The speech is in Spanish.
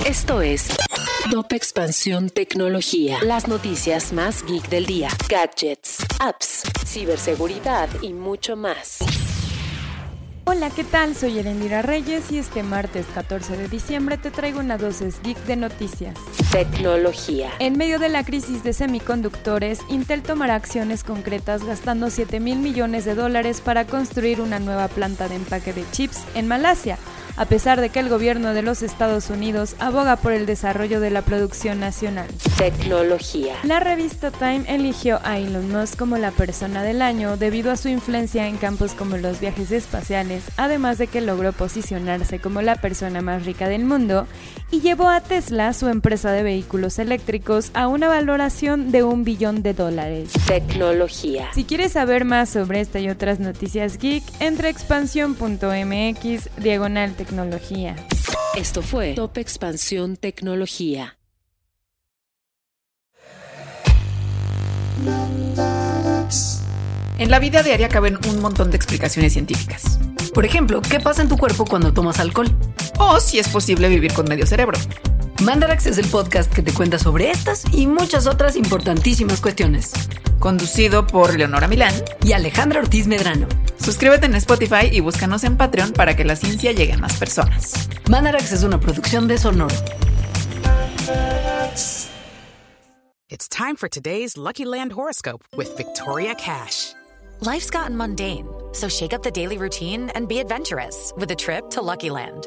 Esto es Top Expansión Tecnología. Las noticias más geek del día. Gadgets, apps, ciberseguridad y mucho más. Hola, ¿qué tal? Soy Erendira Reyes y este martes 14 de diciembre te traigo una dosis geek de noticias. Tecnología. En medio de la crisis de semiconductores, Intel tomará acciones concretas gastando 7 mil millones de dólares para construir una nueva planta de empaque de chips en Malasia a pesar de que el gobierno de los Estados Unidos aboga por el desarrollo de la producción nacional. Tecnología. La revista Time eligió a Elon Musk como la persona del año debido a su influencia en campos como los viajes espaciales, además de que logró posicionarse como la persona más rica del mundo y llevó a Tesla, su empresa de vehículos eléctricos, a una valoración de un billón de dólares. Tecnología. Si quieres saber más sobre esta y otras noticias geek, entra a expansión.mx diagonal tecnología. Esto fue Top Expansión Tecnología. En la vida diaria caben un montón de explicaciones científicas. Por ejemplo, ¿qué pasa en tu cuerpo cuando tomas alcohol? O si es posible vivir con medio cerebro. Mandarax es el podcast que te cuenta sobre estas y muchas otras importantísimas cuestiones. Conducido por Leonora Milán y Alejandra Ortiz Medrano. Suscríbete en Spotify y búscanos en Patreon para que la ciencia llegue a más personas. Mandarax es una producción de Sonoro. It's time for today's Lucky Land horoscope with Victoria Cash. Life's gotten mundane, so shake up the daily routine and be adventurous with a trip to Lucky Land.